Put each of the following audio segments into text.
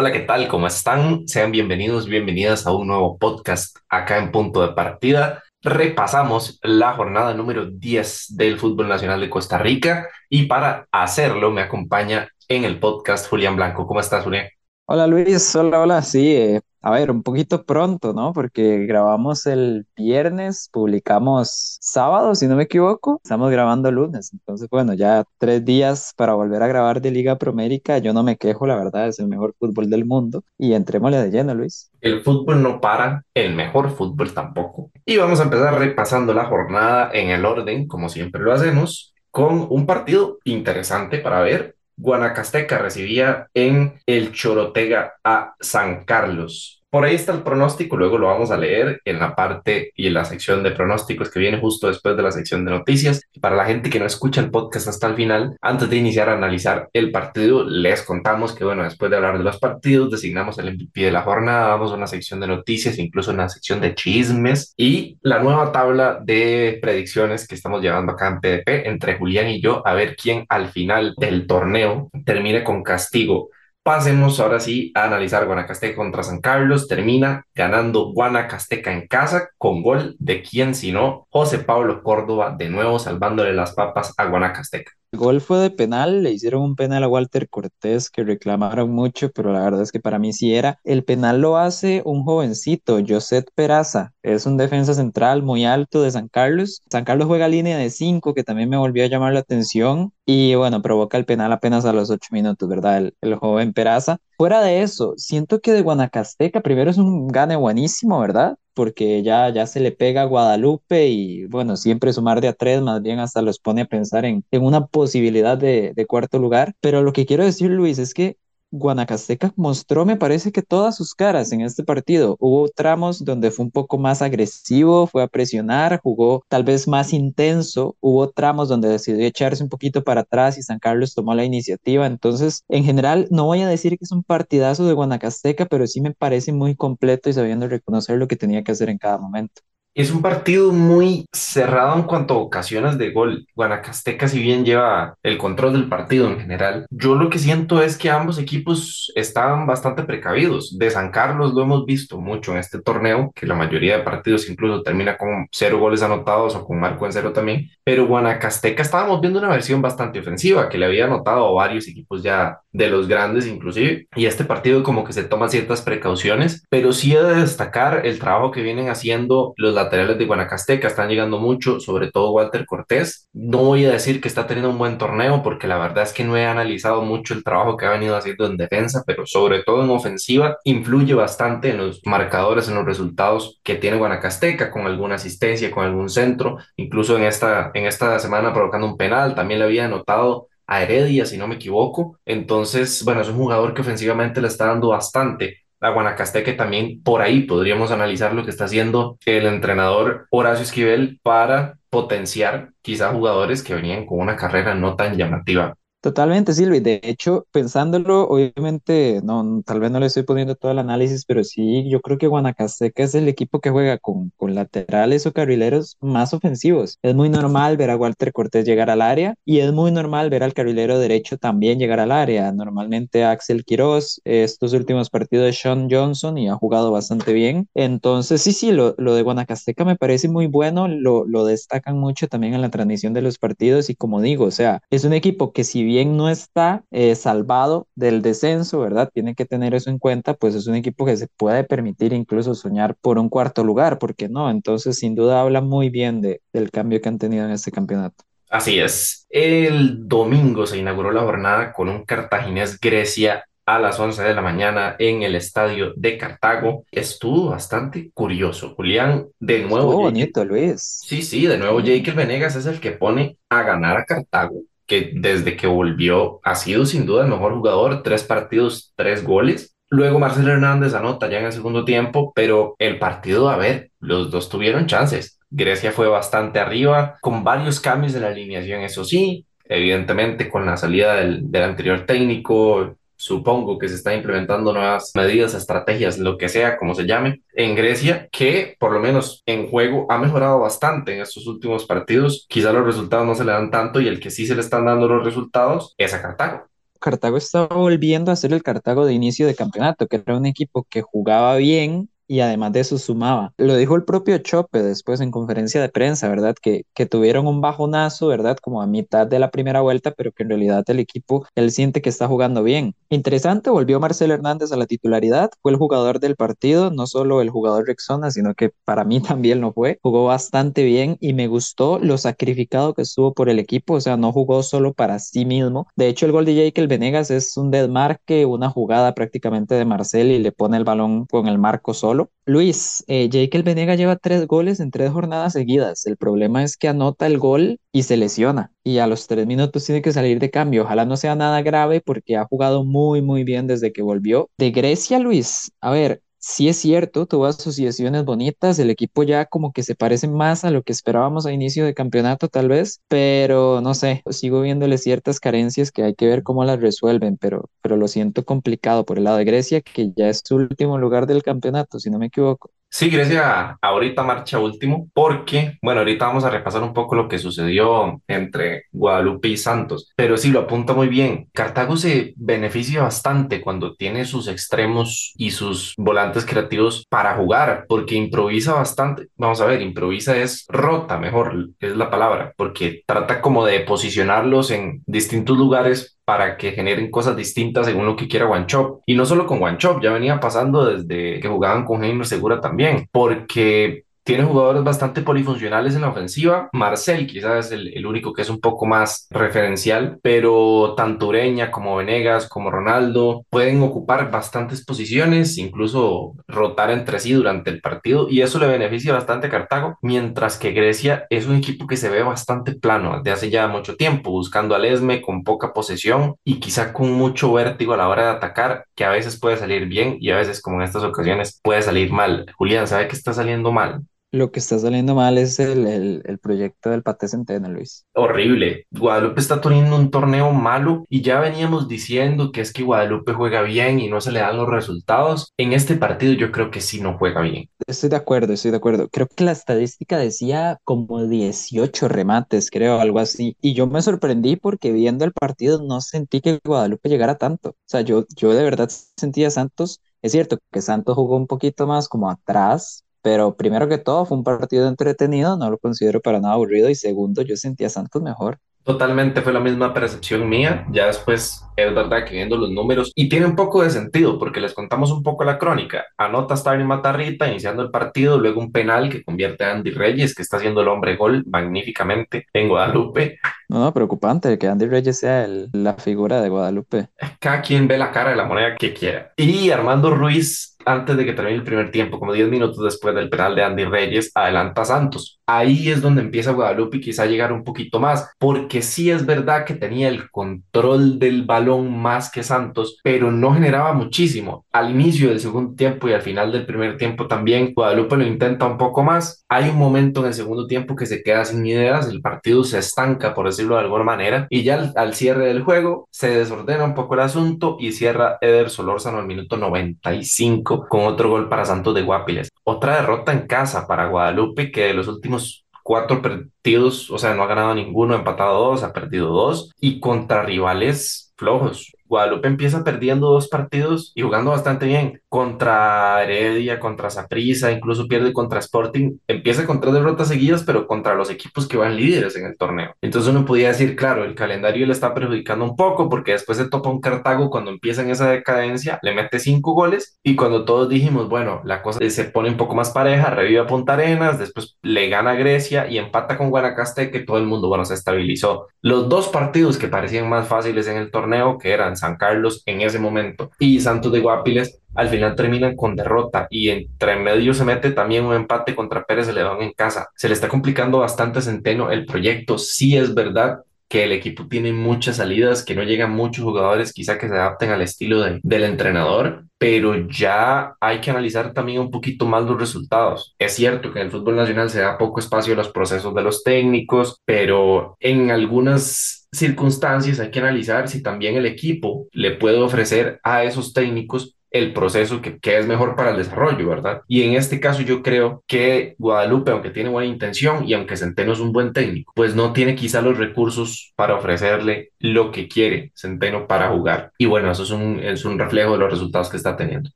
Hola, ¿qué tal? ¿Cómo están? Sean bienvenidos, bienvenidas a un nuevo podcast acá en Punto de Partida. Repasamos la jornada número 10 del Fútbol Nacional de Costa Rica y para hacerlo me acompaña en el podcast Julián Blanco. ¿Cómo estás, Julián? Hola Luis, hola, hola, sí, eh, a ver, un poquito pronto, ¿no? Porque grabamos el viernes, publicamos sábado, si no me equivoco, estamos grabando lunes, entonces bueno, ya tres días para volver a grabar de Liga Promérica, yo no me quejo, la verdad, es el mejor fútbol del mundo. Y entrémosle de lleno, Luis. El fútbol no para, el mejor fútbol tampoco. Y vamos a empezar repasando la jornada en el orden, como siempre lo hacemos, con un partido interesante para ver Guanacasteca recibía en el Chorotega a San Carlos. Por ahí está el pronóstico, luego lo vamos a leer en la parte y en la sección de pronósticos que viene justo después de la sección de noticias. Para la gente que no escucha el podcast hasta el final, antes de iniciar a analizar el partido, les contamos que, bueno, después de hablar de los partidos, designamos el MVP de la jornada, vamos a una sección de noticias, incluso una sección de chismes y la nueva tabla de predicciones que estamos llevando acá en PDP entre Julián y yo, a ver quién al final del torneo termine con castigo Pasemos ahora sí a analizar Guanacasteca contra San Carlos. Termina ganando Guanacasteca en casa con gol de quien sino José Pablo Córdoba, de nuevo salvándole las papas a Guanacasteca. Gol fue de penal, le hicieron un penal a Walter Cortés que reclamaron mucho, pero la verdad es que para mí sí era. El penal lo hace un jovencito, José Peraza, es un defensa central muy alto de San Carlos. San Carlos juega línea de 5, que también me volvió a llamar la atención. Y bueno, provoca el penal apenas a los 8 minutos, ¿verdad? El joven Peraza. Fuera de eso, siento que de Guanacasteca primero es un gane buenísimo, ¿verdad? porque ya, ya se le pega a Guadalupe y bueno, siempre sumar de a tres más bien hasta los pone a pensar en, en una posibilidad de, de cuarto lugar. Pero lo que quiero decir, Luis, es que Guanacasteca mostró, me parece que todas sus caras en este partido. Hubo tramos donde fue un poco más agresivo, fue a presionar, jugó tal vez más intenso. Hubo tramos donde decidió echarse un poquito para atrás y San Carlos tomó la iniciativa. Entonces, en general, no voy a decir que es un partidazo de Guanacasteca, pero sí me parece muy completo y sabiendo reconocer lo que tenía que hacer en cada momento. Es un partido muy cerrado en cuanto a ocasiones de gol. Guanacasteca, si bien lleva el control del partido en general, yo lo que siento es que ambos equipos estaban bastante precavidos. De San Carlos lo hemos visto mucho en este torneo, que la mayoría de partidos incluso termina con cero goles anotados o con marco en cero también. Pero Guanacasteca estábamos viendo una versión bastante ofensiva que le había anotado a varios equipos ya de los grandes inclusive. Y este partido como que se toma ciertas precauciones, pero sí he de destacar el trabajo que vienen haciendo los laterales de Guanacasteca, están llegando mucho, sobre todo Walter Cortés. No voy a decir que está teniendo un buen torneo porque la verdad es que no he analizado mucho el trabajo que ha venido haciendo en defensa, pero sobre todo en ofensiva influye bastante en los marcadores, en los resultados que tiene Guanacasteca con alguna asistencia, con algún centro, incluso en esta, en esta semana provocando un penal, también le había anotado a Heredia, si no me equivoco. Entonces, bueno, es un jugador que ofensivamente le está dando bastante a Guanacasteca también por ahí podríamos analizar lo que está haciendo el entrenador Horacio Esquivel para potenciar quizá jugadores que venían con una carrera no tan llamativa Totalmente, Silvi. De hecho, pensándolo, obviamente, no, tal vez no le estoy poniendo todo el análisis, pero sí, yo creo que Guanacasteca es el equipo que juega con, con laterales o carrileros más ofensivos. Es muy normal ver a Walter Cortés llegar al área y es muy normal ver al carrilero derecho también llegar al área. Normalmente Axel Quiroz, estos últimos partidos Sean Johnson y ha jugado bastante bien. Entonces, sí, sí, lo, lo de Guanacasteca me parece muy bueno, lo, lo destacan mucho también en la transmisión de los partidos y como digo, o sea, es un equipo que si bien no está eh, salvado del descenso, ¿verdad? Tiene que tener eso en cuenta, pues es un equipo que se puede permitir incluso soñar por un cuarto lugar, ¿por qué no? Entonces, sin duda habla muy bien de, del cambio que han tenido en este campeonato. Así es. El domingo se inauguró la jornada con un cartaginés Grecia a las 11 de la mañana en el estadio de Cartago. Estuvo bastante curioso. Julián, de nuevo. Estuvo bonito, Luis. Sí, sí, de nuevo Jake Venegas es el que pone a ganar a Cartago que desde que volvió ha sido sin duda el mejor jugador, tres partidos, tres goles. Luego Marcelo Hernández anota ya en el segundo tiempo, pero el partido, a ver, los dos tuvieron chances. Grecia fue bastante arriba, con varios cambios de la alineación, eso sí, evidentemente con la salida del, del anterior técnico, supongo que se están implementando nuevas medidas, estrategias, lo que sea, como se llame, en Grecia, que por lo menos en juego ha mejorado bastante en estos últimos partidos. Quizá los resultados no se le dan tanto y el que sí se le están dando los resultados es a Cartago. Cartago estaba volviendo a ser el Cartago de inicio de campeonato, que era un equipo que jugaba bien, y además de eso sumaba. Lo dijo el propio Chope después en conferencia de prensa, ¿verdad? Que, que tuvieron un bajonazo, ¿verdad? Como a mitad de la primera vuelta, pero que en realidad el equipo, él siente que está jugando bien. Interesante, volvió Marcelo Hernández a la titularidad, fue el jugador del partido, no solo el jugador Rexona, sino que para mí también lo fue. Jugó bastante bien y me gustó lo sacrificado que estuvo por el equipo, o sea, no jugó solo para sí mismo. De hecho, el gol de Jake Venegas es un desmarque, una jugada prácticamente de Marcel y le pone el balón con el marco solo Luis, eh, Jake Venega lleva tres goles en tres jornadas seguidas. El problema es que anota el gol y se lesiona. Y a los tres minutos tiene que salir de cambio. Ojalá no sea nada grave porque ha jugado muy, muy bien desde que volvió. De Grecia, Luis, a ver, sí es cierto, tuvo asociaciones bonitas, el equipo ya como que se parece más a lo que esperábamos a inicio de campeonato tal vez, pero no sé, sigo viéndole ciertas carencias que hay que ver cómo las resuelven, pero, pero lo siento complicado por el lado de Grecia, que ya es su último lugar del campeonato, si no me equivoco. Sí, Grecia ahorita marcha último porque, bueno, ahorita vamos a repasar un poco lo que sucedió entre Guadalupe y Santos, pero sí lo apunta muy bien. Cartago se beneficia bastante cuando tiene sus extremos y sus volantes creativos para jugar, porque improvisa bastante. Vamos a ver, improvisa es rota, mejor es la palabra, porque trata como de posicionarlos en distintos lugares para que generen cosas distintas según lo que quiera Chop Y no solo con Chop, ya venía pasando desde que jugaban con Jaime Segura también, porque tiene jugadores bastante polifuncionales en la ofensiva. Marcel quizás es el, único que es un poco más referencial, pero tanto Ureña como Venegas como Ronaldo pueden ocupar bastantes posiciones, incluso rotar entre sí durante el partido y eso le beneficia bastante a Cartago, mientras que Grecia es un equipo que se ve bastante plano desde hace ya mucho tiempo, buscando al Esme con poca posesión y quizá con mucho vértigo a la hora de atacar, que a veces puede salir bien y a veces como en estas ocasiones puede salir mal. Julián, ¿sabe que está saliendo mal? Lo que está saliendo mal es el, el, proyecto del Pate Centeno, Luis. Horrible. Guadalupe está teniendo un torneo malo y ya veníamos diciendo que es que Guadalupe juega bien y no se le dan los resultados. En este partido yo creo que sí no juega bien. Estoy de acuerdo, estoy de acuerdo. Creo que la estadística decía como 18 remates, creo, algo así. Y yo me sorprendí porque viendo el partido no sentí que Guadalupe llegara tanto. O sea, yo, yo de verdad sentía a Santos. Es cierto que Santos jugó un poquito más como atrás, pero primero que todo fue un partido entretenido, no lo considero para nada aburrido y segundo yo sentía a Santos mejor. Totalmente fue la misma percepción mía, ya después es verdad que viendo los números y tiene un poco de sentido porque les contamos un poco la crónica. Anota Starling Matarrita iniciando el partido, luego un penal que convierte a Andy Reyes que está haciendo el hombre gol magníficamente en Guadalupe. No, no, preocupante que Andy Reyes sea la figura de Guadalupe. Cada quien ve la cara de la moneda que quiera. Y Armando Ruiz antes de que termine el primer tiempo, como 10 minutos después del penal de Andy Reyes, adelanta Santos. Ahí es donde empieza Guadalupe y quizá llegar un poquito más, porque sí es verdad que tenía el control del balón más que Santos, pero no generaba muchísimo. Al inicio del segundo tiempo y al final del primer tiempo también, Guadalupe lo intenta un poco más. Hay un momento en el segundo tiempo que se queda sin ideas, el partido se estanca, por decirlo de alguna manera, y ya al, al cierre del juego se desordena un poco el asunto y cierra Eder Solórzano al minuto 95 con otro gol para Santos de Guapiles. Otra derrota en casa para Guadalupe que de los últimos cuatro partidos, o sea, no ha ganado ninguno, ha empatado dos, ha perdido dos y contra rivales flojos. Guadalupe empieza perdiendo dos partidos y jugando bastante bien contra Heredia, contra Saprissa, incluso pierde contra Sporting. Empieza con tres derrotas seguidas, pero contra los equipos que van líderes en el torneo. Entonces uno podía decir, claro, el calendario le está perjudicando un poco porque después se topa un Cartago cuando empieza en esa decadencia, le mete cinco goles y cuando todos dijimos, bueno, la cosa se pone un poco más pareja, revive a Punta Arenas, después le gana Grecia y empata con Guanacaste que todo el mundo, bueno, se estabilizó. Los dos partidos que parecían más fáciles en el torneo, que eran San Carlos en ese momento y Santos de Guapiles, al final terminan con derrota y entre medio se mete también un empate contra Pérez León en casa. Se le está complicando bastante Centeno el proyecto. Sí es verdad que el equipo tiene muchas salidas, que no llegan muchos jugadores quizá que se adapten al estilo del entrenador, pero ya hay que analizar también un poquito más los resultados. Es cierto que en el fútbol nacional se da poco espacio a los procesos de los técnicos, pero en algunas circunstancias hay que analizar si también el equipo le puede ofrecer a esos técnicos el proceso que, que, es mejor para el desarrollo, ¿verdad? Y en este caso yo creo que Guadalupe, aunque tiene buena intención y aunque Centeno es un buen técnico, pues no tiene quizá los recursos para ofrecerle lo que quiere Centeno para jugar. Y bueno, eso es un, es un reflejo de los resultados que está teniendo.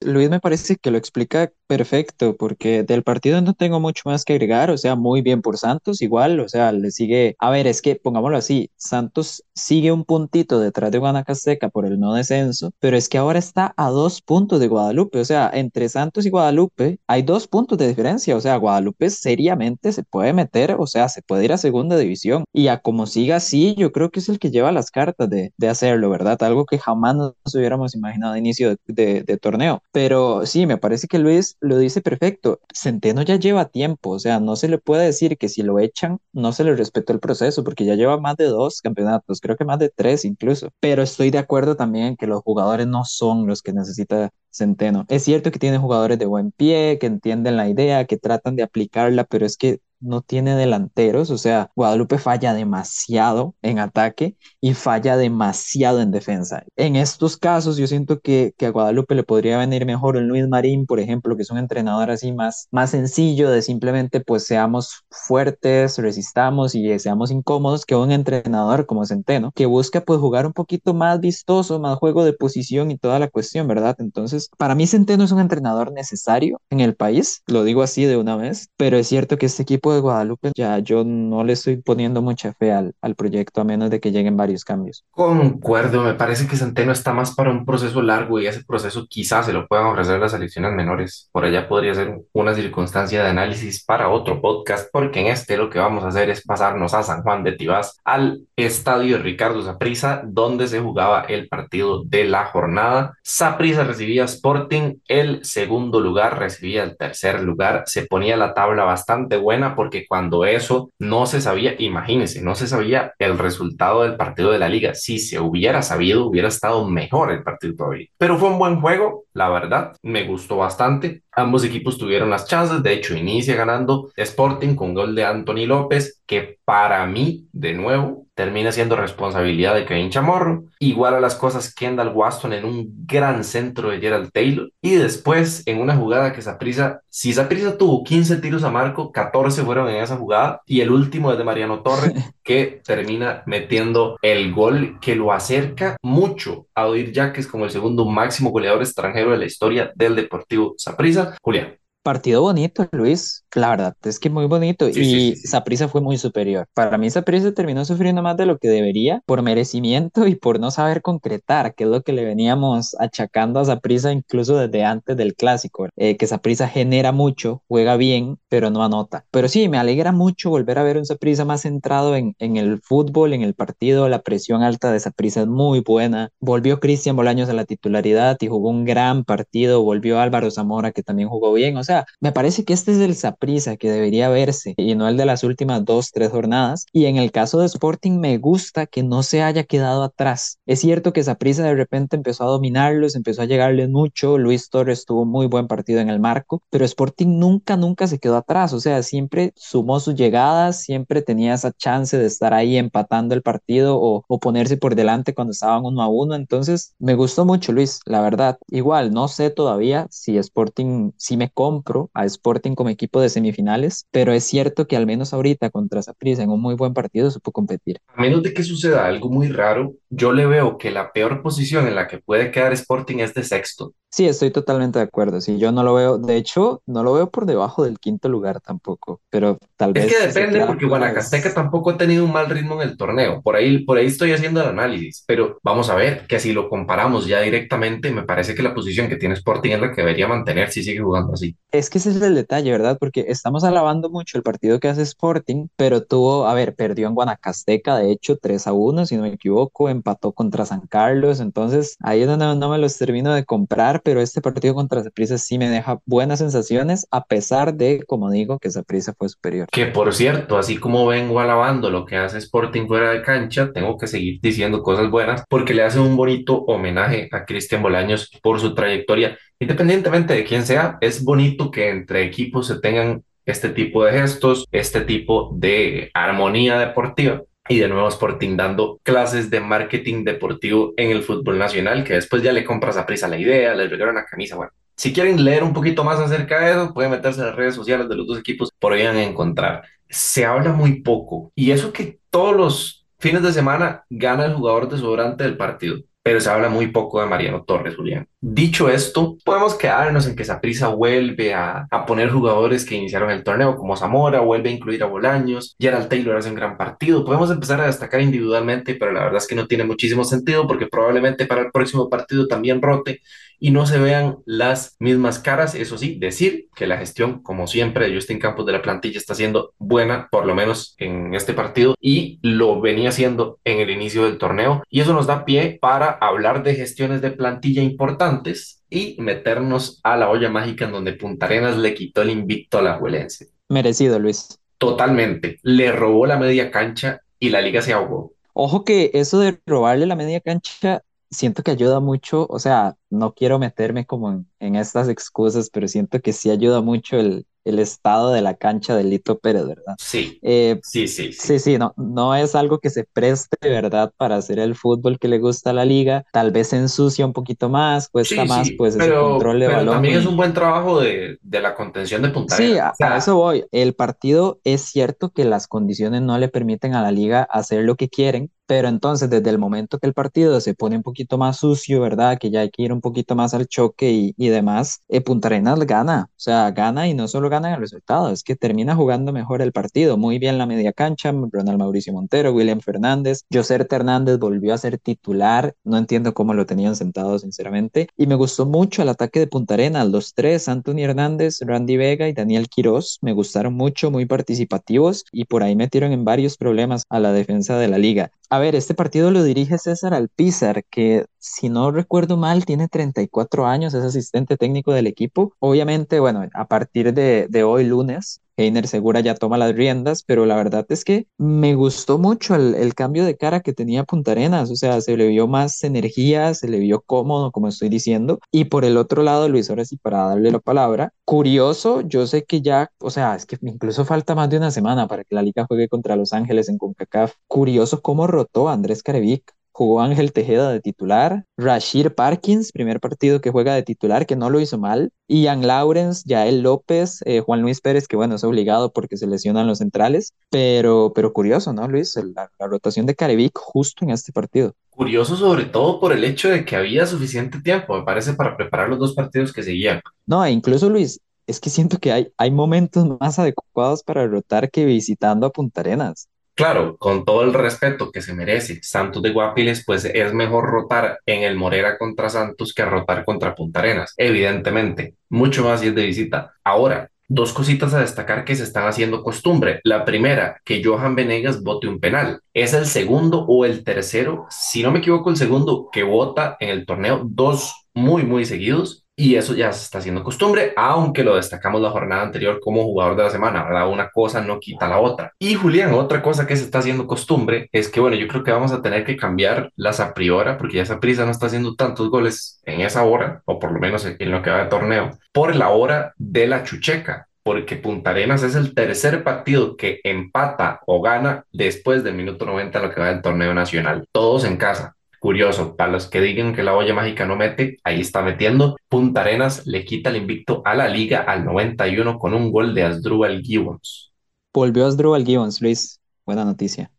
Luis me parece que lo explica perfecto, porque del partido no tengo mucho más que agregar, o sea, muy bien por Santos, igual, o sea, le sigue, a ver, es que pongámoslo así, Santos sigue un puntito detrás de Guanacasteca por el no descenso, pero es que ahora está a dos puntos de Guadalupe, o sea, entre Santos y Guadalupe hay dos puntos de diferencia, o sea, Guadalupe seriamente se puede meter, o sea, se puede ir a segunda división y a como siga así, yo creo que es el que lleva las cartas de, de hacerlo, ¿verdad? Algo que jamás nos hubiéramos imaginado a inicio de, de, torneo, pero sí, me parece que Luis lo dice perfecto, Centeno ya lleva tiempo, o sea, no se le puede decir que si lo echan, no se le respetó el proceso, porque ya lleva más de dos campeonatos, creo que más de tres incluso, pero estoy de acuerdo también en que los jugadores no son los que necesita Centeno. Es cierto que tiene jugadores de buen pie, que entienden la idea, que tratan de aplicarla, pero es que no tiene delanteros, o sea, Guadalupe falla demasiado en ataque y falla demasiado en defensa. En estos casos yo siento que, que a Guadalupe le podría venir mejor un Luis Marín, por ejemplo, que es un entrenador así más, más sencillo de simplemente pues seamos fuertes, resistamos y seamos incómodos que un entrenador como Centeno, que busca pues jugar un poquito más vistoso, más juego de posición y toda la cuestión, ¿verdad? Entonces, para mí Centeno es un entrenador necesario en el país, lo digo así de una vez, pero es cierto que este equipo de Guadalupe, ya yo no le estoy poniendo mucha fe al, al proyecto a menos de que lleguen varios cambios. Concuerdo, me parece que Centeno está más para un proceso largo y ese proceso quizás se lo puedan ofrecer las selecciones menores. Por allá podría ser una circunstancia de análisis para otro podcast, porque en este lo que vamos a hacer es pasarnos a San Juan de Tibás, al estadio Ricardo Saprissa, donde se jugaba el partido de la jornada. Saprissa recibía Sporting, el segundo lugar recibía el tercer lugar, se ponía la tabla bastante buena porque cuando eso no se sabía, imagínense, no se sabía el resultado del partido de la liga. Si se hubiera sabido, hubiera estado mejor el partido todavía. Pero fue un buen juego, la verdad, me gustó bastante. Ambos equipos tuvieron las chances, de hecho inicia ganando Sporting con gol de Anthony López, que para mí, de nuevo, termina siendo responsabilidad de Kevin Chamorro. Igual a las cosas Kendall Waston en un gran centro de Gerald Taylor. Y después en una jugada que Saprisa, si Saprisa tuvo 15 tiros a marco, 14 fueron en esa jugada. Y el último es de Mariano Torres, que termina metiendo el gol que lo acerca mucho a Odir Yaques como el segundo máximo goleador extranjero de la historia del Deportivo Saprisa. Julián. Partido bonito, Luis. La verdad es que muy bonito. y Saprisa fue muy superior. Para mí, Saprisa terminó sufriendo más de lo que debería por merecimiento y por no saber concretar, que es lo que le veníamos achacando a Saprisa incluso desde antes del clásico. Eh, que Saprisa genera mucho, juega bien, pero no anota. Pero sí, me alegra mucho volver a ver un Saprisa más centrado en, en el fútbol, en el partido. La presión alta de Saprisa es muy buena. Volvió Cristian Bolaños a la titularidad y jugó un gran partido. Volvió Álvaro Zamora, que también jugó bien. O sea, me parece que este es el Saprisa que debería verse y no el de las últimas dos, tres jornadas. Y en el caso de Sporting me gusta que no se haya quedado atrás. Es cierto que Saprisa de repente empezó a dominarlos, empezó a llegarles mucho. Luis Torres tuvo muy buen partido en el marco, pero Sporting nunca, nunca se quedó atrás. O sea, siempre sumó sus llegadas, siempre tenía esa chance de estar ahí empatando el partido o, o ponerse por delante cuando estaban uno a uno. Entonces, me gustó mucho, Luis, la verdad. Igual, no sé todavía si Sporting, si me compra a Sporting como equipo de semifinales, pero es cierto que al menos ahorita contra Saprissa en un muy buen partido supo competir. A menos de que suceda algo muy raro, yo le veo que la peor posición en la que puede quedar Sporting es de sexto. Sí, estoy totalmente de acuerdo. Sí, yo no lo veo, de hecho, no lo veo por debajo del quinto lugar tampoco, pero tal vez. Es que depende, porque Guanacasteca tampoco ha tenido un mal ritmo en el torneo. Por ahí, por ahí estoy haciendo el análisis, pero vamos a ver que si lo comparamos ya directamente, me parece que la posición que tiene Sporting es la que debería mantener si sigue jugando así. Es que ese es el detalle, ¿verdad? Porque estamos alabando mucho el partido que hace Sporting, pero tuvo, a ver, perdió en Guanacasteca, de hecho, 3 a 1, si no me equivoco, empató contra San Carlos, entonces ahí es donde no me los termino de comprar pero este partido contra Saprissa sí me deja buenas sensaciones, a pesar de, como digo, que Saprissa fue superior. Que por cierto, así como vengo alabando lo que hace Sporting fuera de cancha, tengo que seguir diciendo cosas buenas porque le hace un bonito homenaje a Cristian Bolaños por su trayectoria. Independientemente de quién sea, es bonito que entre equipos se tengan este tipo de gestos, este tipo de armonía deportiva y de nuevo Sporting dando clases de marketing deportivo en el fútbol nacional, que después ya le compras a prisa la idea, le regalan una camisa, bueno. Si quieren leer un poquito más acerca de eso, pueden meterse en las redes sociales de los dos equipos, por ahí van a encontrar. Se habla muy poco, y eso que todos los fines de semana gana el jugador desodorante del partido pero se habla muy poco de Mariano Torres, Julián. Dicho esto, podemos quedarnos en que Saprissa vuelve a, a, poner jugadores que iniciaron el torneo, como Zamora, vuelve a incluir a Bolaños, Gerald Taylor hace un gran partido. Podemos empezar a destacar individualmente, pero la verdad es que no tiene muchísimo sentido porque probablemente para el próximo partido también rote y no se vean las mismas caras. Eso sí, decir que la gestión, como siempre, de Justin Campos de la plantilla está siendo buena, por lo menos en este partido, y lo venía haciendo en el inicio del torneo. Y eso nos da pie para hablar de gestiones de plantilla importantes y meternos a la olla mágica en donde Punta Arenas le quitó el invicto a la Juelense. Merecido, Luis. Totalmente. Le robó la media cancha y la liga se ahogó. Ojo que eso de robarle la media cancha siento que ayuda mucho, o sea, no quiero meterme como en, en estas excusas, pero siento que sí ayuda mucho el, el estado de la cancha de Lito Pérez, ¿verdad? Sí, Eh, sí, sí, sí. sí, sí, no, no es algo que se preste, ¿verdad? Para hacer el fútbol que le gusta a la liga. Tal vez se ensucia un poquito más, cuesta Sí, más, sí, pues, ese pero, control de pero balón también es un buen trabajo de, de la contención de Punta Sí, a, O a sea, eso voy. El partido es cierto que las condiciones no le permiten a la liga hacer lo que quieren, pero entonces desde el momento que el partido se pone un poquito más sucio, ¿verdad? Que ya hay que ir un poquito más al choque y, y demás, eh, Punta Arenas gana, o sea, gana y no solo gana el resultado, es que termina jugando mejor el partido. Muy bien la media cancha, Ronald Mauricio Montero, William Fernández, Joser Hernández volvió a ser titular, no entiendo cómo lo tenían sentado, sinceramente, y me gustó mucho el ataque de Punta Arenas, los tres, Anthony Hernández, Randy Vega y Daniel Quirós, me gustaron mucho, muy participativos y por ahí metieron en varios problemas a la defensa de la liga. A ver, este partido lo dirige César Alpizar, que si no recuerdo mal tiene 34 años, es asistente técnico del equipo. Obviamente, bueno, a partir de, de hoy lunes, Heiner Segura ya toma las riendas, pero la verdad es que me gustó mucho el, el cambio de cara que tenía Punta Arenas, o sea, se le vio más energía, se le vio cómodo, como estoy diciendo. Y por el otro lado, Luis, ahora sí, para darle la palabra, curioso, yo sé que ya, o sea, es que incluso falta más de una semana para que la liga juegue contra Los Ángeles en CONCACAF. Curioso cómo rotó a Andrés Carevic. Jugó Ángel Tejeda de titular, Rashir Parkins, primer partido que juega de titular, que no lo hizo mal, Ian Lawrence, Yael López, eh, Juan Luis Pérez, que bueno, es obligado porque se lesionan los centrales, pero, pero curioso, ¿no, Luis? La, la rotación de Carevic justo en este partido. curioso sobre todo por el hecho de que había suficiente tiempo, me parece, para preparar los dos partidos que seguían. No, e incluso Luis, es que siento que hay, hay momentos más adecuados para rotar que visitando a Punta Arenas. Claro, con todo el respeto que se merece Santos de Guapiles, pues es mejor rotar en el Morera contra Santos que rotar contra Punta Arenas, evidentemente, mucho más si es de visita. Ahora, dos cositas a destacar que se están haciendo costumbre. La primera, que Johan Venegas vote un penal. Es el segundo o el tercero, si no me equivoco, el segundo que vota en el torneo, dos muy, muy seguidos. Y eso ya se está haciendo costumbre, aunque lo destacamos la jornada anterior como jugador de la semana, ¿verdad? Una cosa no quita la otra. Y Julián, otra cosa que se está haciendo costumbre es que, bueno, yo creo que vamos a tener que cambiar las a priori, porque ya esa prisa no está haciendo tantos goles en esa hora, o por lo menos en lo que va de torneo, por la hora de la chucheca porque Punta Arenas es el tercer partido que empata o gana después del minuto 90 en lo que va del torneo nacional. Todos en casa. Curioso, para los que digan que la olla mágica no mete, ahí está metiendo. Punta Arenas le quita el invicto a la liga al 91 con un gol de Asdrúbal Gibbons. Volvió Asdrúbal Gibbons, Luis. Buena noticia.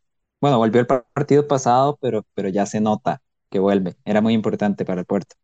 Bueno, volvió el partido pasado, pero, pero ya se nota que vuelve. Era muy importante para el puerto.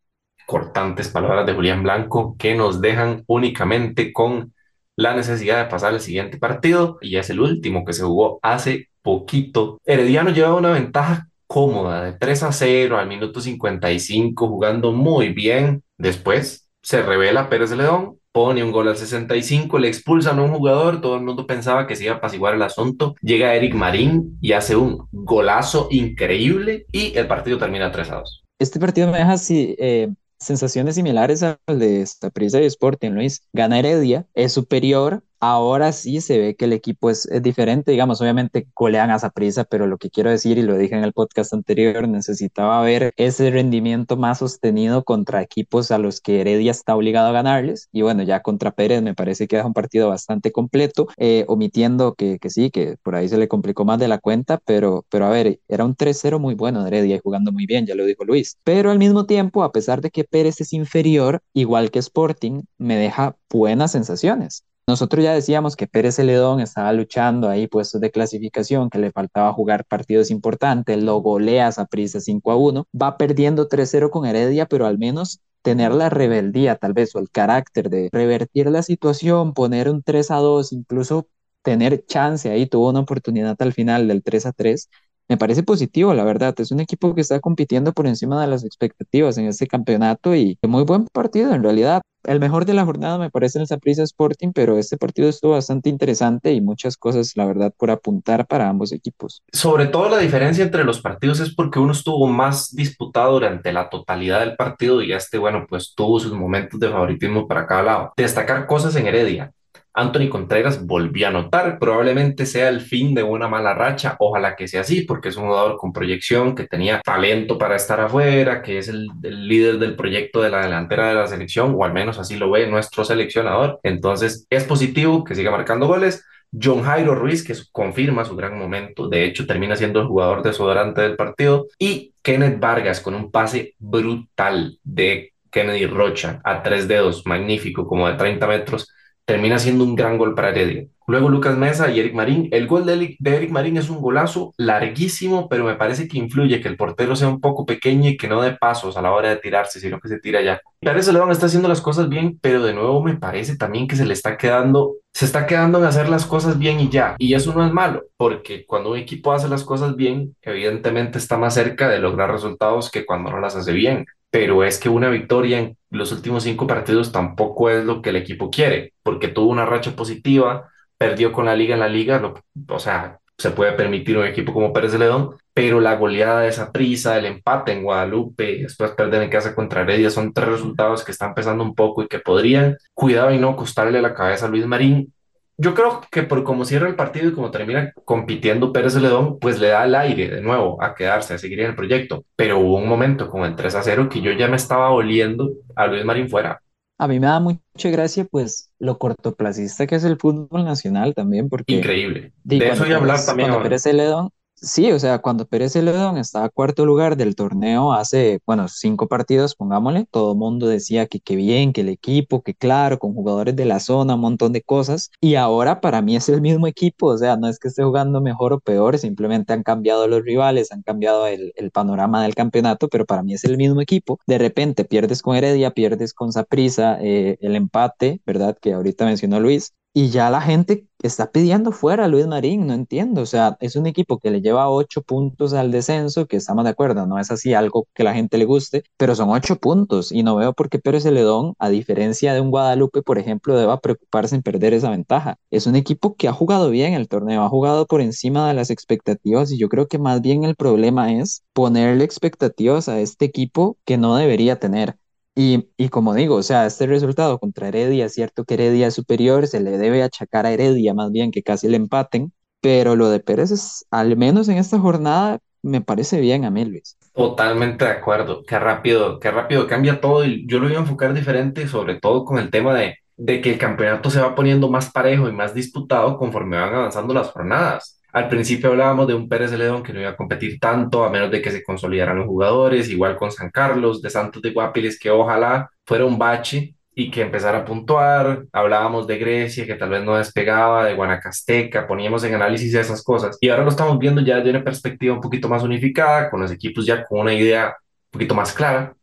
Cortantes palabras de Julián Blanco que nos dejan únicamente con la necesidad de pasar al siguiente partido y es el último que se jugó hace poquito. Herediano lleva una ventaja cómoda de 3 a 0 al minuto 55 jugando muy bien. Después se revela Pérez León, pone un gol al 65, le expulsan a un jugador, todo el mundo pensaba que se iba a apaciguar el asunto. Llega Eric Marín y hace un golazo increíble y el partido termina 3 a 2. Este partido me deja así, eh, sensaciones similares al de Saprissa y Sporting, Luis. Gana Heredia, es superior, ahora sí se ve que el equipo es, diferente, digamos, obviamente golean a prisa, pero lo que quiero decir, y lo dije en el podcast anterior, necesitaba ver ese rendimiento más sostenido contra equipos a los que Heredia está obligado a ganarles, y bueno, ya contra Pérez me parece que es un partido bastante completo, eh, omitiendo que, sí, que por ahí se le complicó más de la cuenta, pero, pero a ver, era un 3-0 muy bueno Heredia y jugando muy bien, ya lo dijo Luis, pero al mismo tiempo, a pesar de que Pérez es inferior, igual que Sporting, me deja buenas sensaciones. Nosotros ya decíamos que Pérez Celedón estaba luchando ahí puestos de clasificación, que le faltaba jugar partidos importantes, lo golea a Prisa 5 a 1, va perdiendo 3-0 con Heredia, pero al menos tener la rebeldía tal vez o el carácter de revertir la situación, poner un 3 a 2, incluso tener chance ahí, tuvo una oportunidad al final del 3 a 3, me parece positivo, la verdad. Es un equipo que está compitiendo por encima de las expectativas en este campeonato y muy buen partido en realidad. El mejor de la jornada me parece el Saprissa Sporting, pero este partido estuvo bastante interesante y muchas cosas, la verdad, por apuntar para ambos equipos. Sobre todo la diferencia entre los partidos es porque uno estuvo más disputado durante la totalidad del partido y este, bueno, pues tuvo sus momentos de favoritismo para cada lado. Destacar cosas en Heredia. Anthony Contreras volvió a anotar, probablemente sea el fin de una mala racha, ojalá que sea así, porque es un jugador con proyección, que tenía talento para estar afuera, que es el, el, líder del proyecto de la delantera de la selección, o al menos así lo ve nuestro seleccionador. Entonces es positivo que siga marcando goles. John Jairo Ruiz, que confirma su gran momento, de hecho termina siendo el jugador desodorante del partido, y Kenneth Vargas con un pase brutal de Kennedy Rocha a tres dedos, magnífico, como de 30 metros termina siendo un gran gol para Heredia. Luego Lucas Mesa y Eric Marín. El gol de Eric, Marín es un golazo larguísimo, pero me parece que influye que el portero sea un poco pequeño y que no dé pasos a la hora de tirarse, sino que se tira ya. Pérez León está haciendo las cosas bien, pero de nuevo me parece también que se le está quedando, se está quedando en hacer las cosas bien y ya. Y eso no es malo, porque cuando un equipo hace las cosas bien, evidentemente está más cerca de lograr resultados que cuando no las hace bien pero es que una victoria en los últimos cinco partidos tampoco es lo que el equipo quiere, porque tuvo una racha positiva, perdió con la liga en la liga, o sea, se puede permitir un equipo como Pérez de León, pero la goleada de esa prisa, el empate en Guadalupe, después perder en casa contra Heredia, son tres resultados que están pesando un poco y que podrían, cuidado y no costarle la cabeza a Luis Marín, yo creo que por cómo cierra el partido y como termina compitiendo Pérez Celedón, pues le da el aire de nuevo a quedarse, a seguir en el proyecto. Pero hubo un momento con el 3 a 0 que yo ya me estaba oliendo a Luis Marín fuera. A mí me da mucha gracia, pues, lo cortoplacista que es el fútbol nacional también, porque... Increíble. De, eso voy a hablar también. Cuando Pérez Celedón Sí, o sea, cuando Pérez Celedón estaba cuarto lugar del torneo hace, bueno, cinco partidos, pongámosle, todo el mundo decía que qué bien, que el equipo, que claro, con jugadores de la zona, un montón de cosas. Y ahora para mí es el mismo equipo, o sea, no es que esté jugando mejor o peor, simplemente han cambiado los rivales, han cambiado el, panorama del campeonato, pero para mí es el mismo equipo. De repente pierdes con Heredia, pierdes con Saprisa, eh, el empate, ¿verdad? Que ahorita mencionó Luis, y ya la gente está pidiendo fuera a Luis Marín, no entiendo. O sea, es un equipo que le lleva ocho puntos al descenso, que estamos de acuerdo, no es así algo que la gente le guste, pero son ocho puntos y no veo por qué Pérez Celedón, a diferencia de un Guadalupe, por ejemplo, deba preocuparse en perder esa ventaja. Es un equipo que ha jugado bien el torneo, ha jugado por encima de las expectativas y yo creo que más bien el problema es ponerle expectativas a este equipo que no debería tener. Y, y, como digo, o sea, este resultado contra Heredia, cierto que Heredia es superior, se le debe achacar a Heredia más bien que casi le empaten, pero lo de Pérez es, al menos en esta jornada, me parece bien a mí, Luis. Totalmente de acuerdo, qué rápido, qué rápido cambia todo y yo lo voy a enfocar diferente, sobre todo con el tema de, de que el campeonato se va poniendo más parejo y más disputado conforme van avanzando las jornadas. Al principio hablábamos de un Pérez Celedón que no iba a competir tanto a menos de que se consolidaran los jugadores, igual con San Carlos, de Santos de Guapiles, que ojalá fuera un bache y que empezara a puntuar. Hablábamos de Grecia, que tal vez no despegaba, de Guanacasteca, poníamos en análisis esas cosas. Y ahora lo estamos viendo ya de una perspectiva un poquito más unificada, con los equipos ya con una idea un poquito más clara.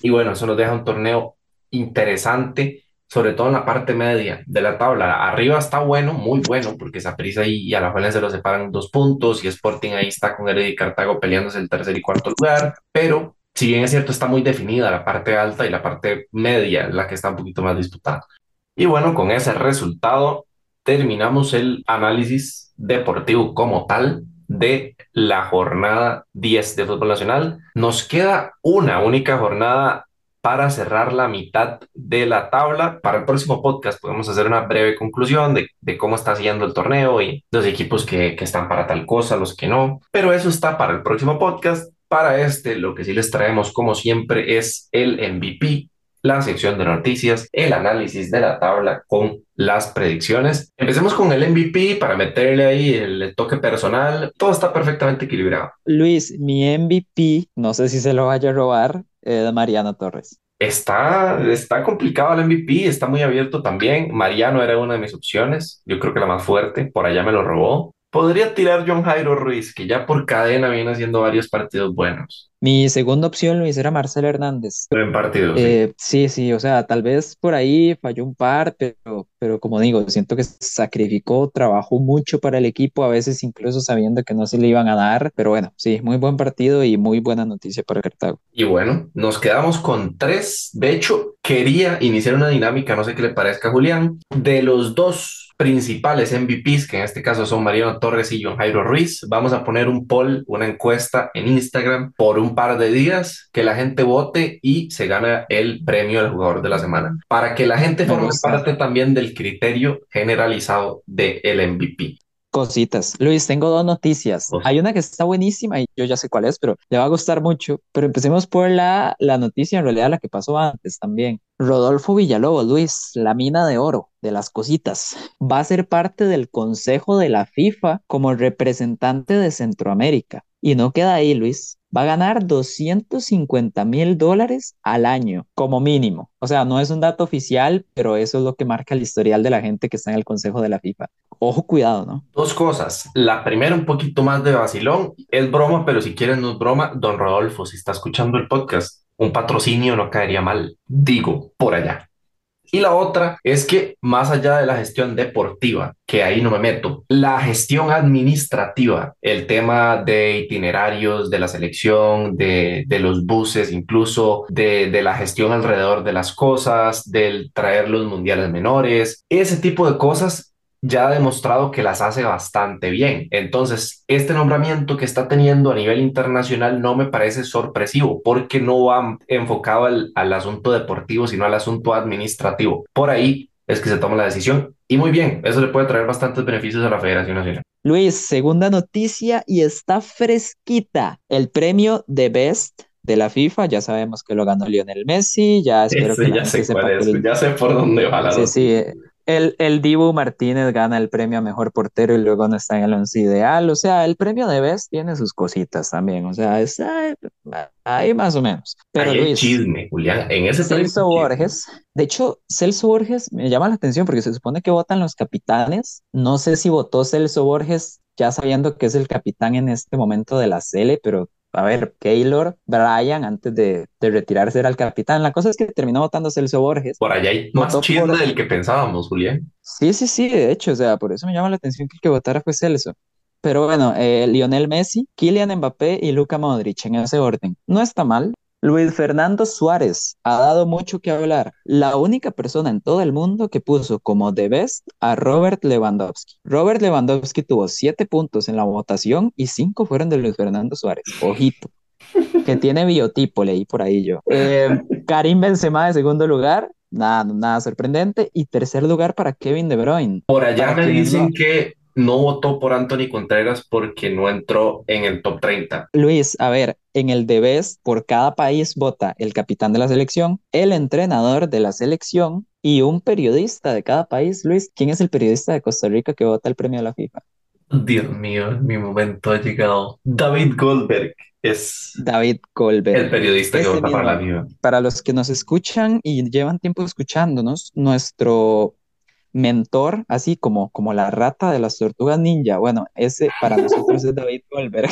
Y bueno, eso nos deja un torneo interesante sobre todo en la parte media de la tabla. Arriba está bueno, muy bueno, porque Saprissa y, y Alajuela se lo separan dos puntos y Sporting ahí está con Heredia y Cartago peleándose el tercer y cuarto lugar, pero si bien es cierto, está muy definida la parte alta y la parte media, la que está un poquito más disputada. Y bueno, con ese resultado terminamos el análisis deportivo como tal de la jornada 10 de fútbol nacional. Nos queda una única jornada para cerrar la mitad de la tabla. Para el próximo podcast podemos hacer una breve conclusión de, cómo está siguiendo el torneo y los equipos que, que están para tal cosa, los que no. Pero eso está para el próximo podcast. Para este, lo que sí les traemos, como siempre, es el MVP la sección de noticias, el análisis de la tabla con las predicciones. Empecemos con el MVP para meterle ahí el toque personal. Todo está perfectamente equilibrado. Luis, mi MVP, no sé si se lo vaya a robar, es Mariano Torres. Está, está complicado el MVP, está muy abierto también. Mariano era una de mis opciones, yo creo que la más fuerte, por allá me lo robó. Podría tirar John Jairo Ruiz, que ya por cadena viene haciendo varios partidos buenos. Mi segunda opción, Luis, era Marcelo Hernández. Buen partido, Eh, sí, sí, o sea, tal vez por ahí falló un par, pero, pero como digo, siento que sacrificó, trabajó mucho para el equipo, a veces incluso sabiendo que no se le iban a dar, pero bueno, sí, muy buen partido y muy buena noticia para Cartago. Y bueno, nos quedamos con tres. De hecho, quería iniciar una dinámica, no sé qué le parezca Julián, de los dos principales MVPs, que en este caso son Mariano Torres y John Jairo Ruiz. Vamos a poner un poll, una encuesta en Instagram por un par de días, que la gente vote y se gana el premio del jugador de la semana, para que la gente forme parte también del criterio generalizado del MVP. Cositas. Luis, tengo dos noticias. Oh. Hay una que está buenísima y yo ya sé cuál es, pero le va a gustar mucho. Pero empecemos por la, la noticia, en realidad la que pasó antes también. Rodolfo Villalobos, Luis, la mina de oro de las cositas, va a ser parte del Consejo de la FIFA como representante de Centroamérica. Y no queda ahí, Luis. Va a ganar 250 mil dólares al año, como mínimo. O sea, no es un dato oficial, pero eso es lo que marca el historial de la gente que está en el Consejo de la FIFA. Ojo, cuidado, ¿no? Dos cosas. La primera, un poquito más de vacilón. Es broma, pero si quieren no es broma. Don Rodolfo, si está escuchando el podcast, un patrocinio no caería mal. Digo, por allá. Y la otra es que más allá de la gestión deportiva, que ahí no me meto, la gestión administrativa, el tema de itinerarios, de la selección, de, de los buses, incluso de, de la gestión alrededor de las cosas, del traer los mundiales menores, ese tipo de cosas ya ha demostrado que las hace bastante bien. Entonces, este nombramiento que está teniendo a nivel internacional no me parece sorpresivo porque no va enfocado al, al, asunto deportivo, sino al asunto administrativo. Por ahí es que se toma la decisión y muy bien, eso le puede traer bastantes beneficios a la Federación Nacional. Luis, segunda noticia y está fresquita. El premio de Best de la FIFA, ya sabemos que lo ganó Lionel Messi, ya espero Ese, que ya sé cuál es, el... ya sé por dónde va la Sí, sí, el, el Dibu Martínez gana el premio a mejor portero y luego no está en el once ideal. O sea, el premio de Best tiene sus cositas también. O sea, está ahí más o menos. Pero ahí Luis, chisme, Julián. En ese Celso Borges, de hecho, Celso Borges me llama la atención porque se supone que votan los capitanes. No sé si votó Celso Borges ya sabiendo que es el capitán en este momento de la Cele, pero a ver, Keylor, Brian, antes de, de, retirarse era el capitán. La cosa es que terminó votando Celso Borges. Por allá hay más chisme por... del que pensábamos, Julián. Sí, sí, sí, de hecho, o sea, por eso me llama la atención que el que votara fue Celso. Pero bueno, eh, Lionel Messi, Kylian Mbappé y Luka Modric en ese orden. No está mal. Luis Fernando Suárez ha dado mucho que hablar. La única persona en todo el mundo que puso como the best a Robert Lewandowski. Robert Lewandowski tuvo siete puntos en la votación y cinco fueron de Luis Fernando Suárez. Ojito. Que tiene biotipo, leí por ahí yo. Eh, Karim Benzema de segundo lugar, nada, nada sorprendente. Y tercer lugar para Kevin De Bruyne. Por allá me dicen no... que no votó por Anthony Contreras porque no entró en el top 30. Luis, a ver, en el Debes, por cada país vota el capitán de la selección, el entrenador de la selección y un periodista de cada país. Luis, ¿quién es el periodista de Costa Rica que vota el premio de la FIFA? Dios mío, mi momento ha llegado. David Goldberg es David Goldberg. el periodista que vota para la. FIFA. Para los que nos escuchan y llevan tiempo escuchándonos, nuestro mentor, así como, como la rata de las tortugas ninja. Bueno, ese para nosotros es David Goldberg.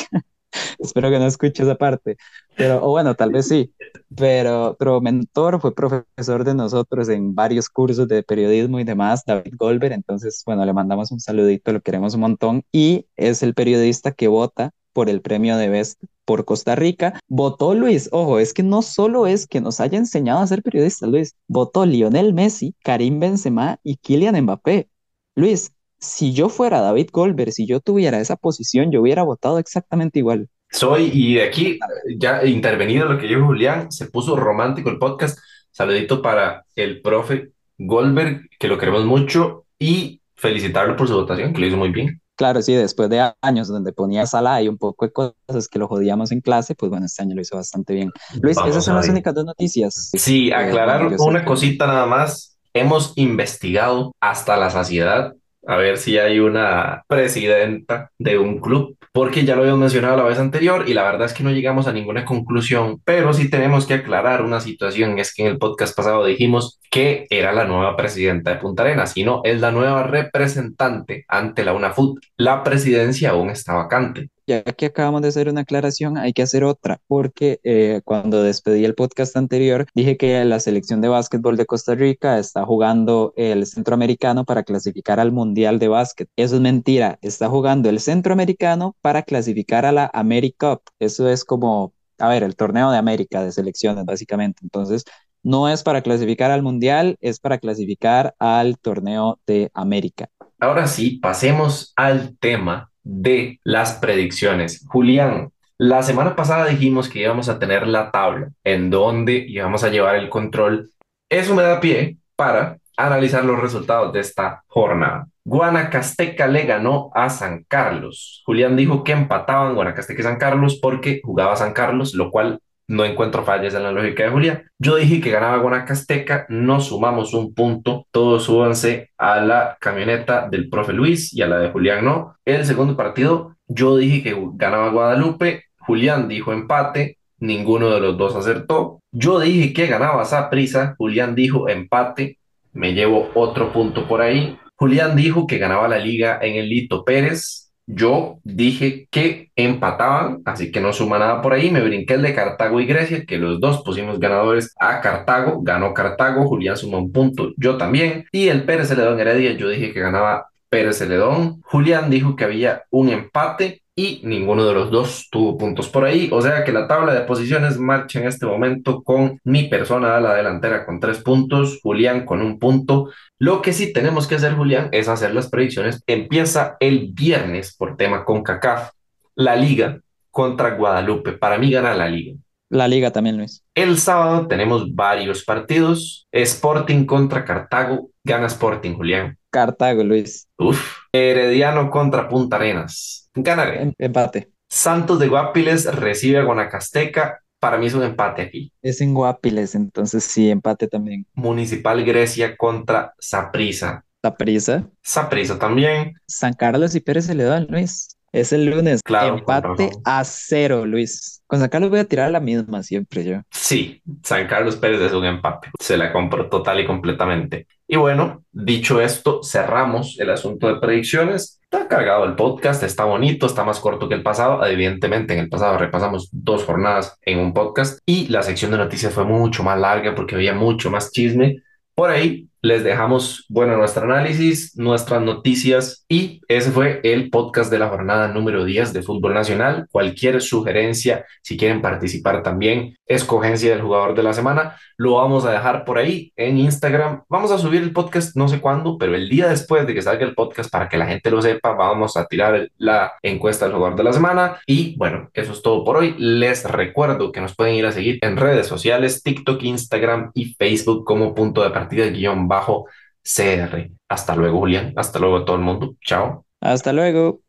Espero que no escuche esa parte. Pero, o bueno, tal vez sí. Pero, pero mentor fue profesor de nosotros en varios cursos de periodismo y demás, David Goldberg. Entonces, bueno, le mandamos un saludito, lo queremos un montón. Y es el periodista que vota por el premio de Best por Costa Rica. Votó Luis, ojo, es que no solo es que nos haya enseñado a ser periodistas, Luis, votó Lionel Messi, Karim Benzema y Kylian Mbappé. Luis, si yo fuera David Goldberg, si yo tuviera esa posición, yo hubiera votado exactamente igual. Soy, y de aquí, ya intervenido lo que dijo Julián, se puso romántico el podcast. Saludito para el profe Goldberg, que lo queremos mucho, y felicitarlo por su votación, que lo hizo muy bien. Claro, sí, después de años donde ponía sala y un poco de cosas que lo jodíamos en clase, pues bueno, este año lo hizo bastante bien. Luis, Vamos esas son las únicas dos noticias. Sí, Eh, aclarar una cosita nada más. Hemos investigado hasta la saciedad a ver si hay una presidenta de un club, porque ya lo habíamos mencionado la vez anterior y la verdad es que no llegamos a ninguna conclusión, pero sí tenemos que aclarar una situación. Es que en el podcast pasado dijimos que era la nueva presidenta de Punta Arenas, y no, es la nueva representante ante la UNAFUT. La presidencia aún está vacante. Ya que acabamos de hacer una aclaración, hay que hacer otra, porque eh, cuando despedí el podcast anterior, dije que la selección de básquetbol de Costa Rica está jugando el centroamericano para clasificar al Mundial de Básquet. Eso es mentira, está jugando el centroamericano para clasificar a la AmeriCup. Eso es como, a ver, el torneo de América de selecciones, básicamente. Entonces, no es para clasificar al Mundial, es para clasificar al torneo de América. Ahora sí, pasemos al tema de las predicciones. Julián, la semana pasada dijimos que íbamos a tener la tabla en donde íbamos a llevar el control. Eso me da pie para analizar los resultados de esta jornada. Guanacasteca le ganó a San Carlos. Julián dijo que empataban Guanacasteca y San Carlos porque jugaba San Carlos, lo cual no encuentro fallas en la lógica de Julián. Yo dije que ganaba Guanacasteca, no sumamos un punto, todos súbanse a la camioneta del profe Luis y a la de Julián no. El segundo partido, yo dije que ganaba Guadalupe, Julián dijo empate, ninguno de los dos acertó. Yo dije que ganaba Saprissa, Julián dijo empate, me llevo otro punto por ahí. Julián dijo que ganaba la liga en el Lito Pérez, yo dije que empataban, así que no suma nada por ahí. Me brinqué el de Cartago y Grecia, que los dos pusimos ganadores a Cartago. Ganó Cartago, Julián sumó un punto, yo también. Y el Pérez Celedón Heredia, yo dije que ganaba Pérez Celedón. Julián dijo que había un empate y ninguno de los dos tuvo puntos por ahí. O sea que la tabla de posiciones marcha en este momento con mi persona a la delantera con tres puntos, Julián con un punto. Lo que sí tenemos que hacer, Julián, es hacer las predicciones. Empieza el viernes por tema con CACAF, la liga contra Guadalupe. Para mí gana la liga. La liga también, Luis. El sábado tenemos varios partidos. Sporting contra Cartago. Gana Sporting, Julián. Cartago, Luis. Uf. Herediano contra Punta Arenas. Ganaré. Em- empate. Santos de Guapiles recibe a Guanacasteca. Para mí es un empate aquí. Es en Guapiles, entonces sí, empate también. Municipal Grecia contra Saprissa. Saprissa. Saprissa también. San Carlos y Pérez Celedón, Luis. Es el lunes. Claro, empate a cero, Luis. Con San Carlos voy a tirar la misma siempre yo. Sí, San Carlos Pérez es un empate. Se la compro total y completamente. Y bueno, dicho esto, cerramos el asunto de predicciones. Está cargado el podcast, está bonito, está más corto que el pasado. Evidentemente, en el pasado repasamos dos jornadas en un podcast y la sección de noticias fue mucho más larga porque había mucho más chisme. Por ahí les dejamos, bueno, nuestro análisis, nuestras noticias y ese fue el podcast de la jornada número 10 de Fútbol Nacional. Cualquier sugerencia, si quieren participar también, escogencia del jugador de la semana, lo vamos a dejar por ahí en Instagram. Vamos a subir el podcast no sé cuándo, pero el día después de que salga el podcast, para que la gente lo sepa, vamos a tirar la encuesta del jugador de la semana. Y bueno, eso es todo por hoy. Les recuerdo que nos pueden ir a seguir en redes sociales, TikTok, Instagram y Facebook como punto de partida guion bajo CR. Hasta luego, Julián. Hasta luego a todo el mundo. Chao. Hasta luego.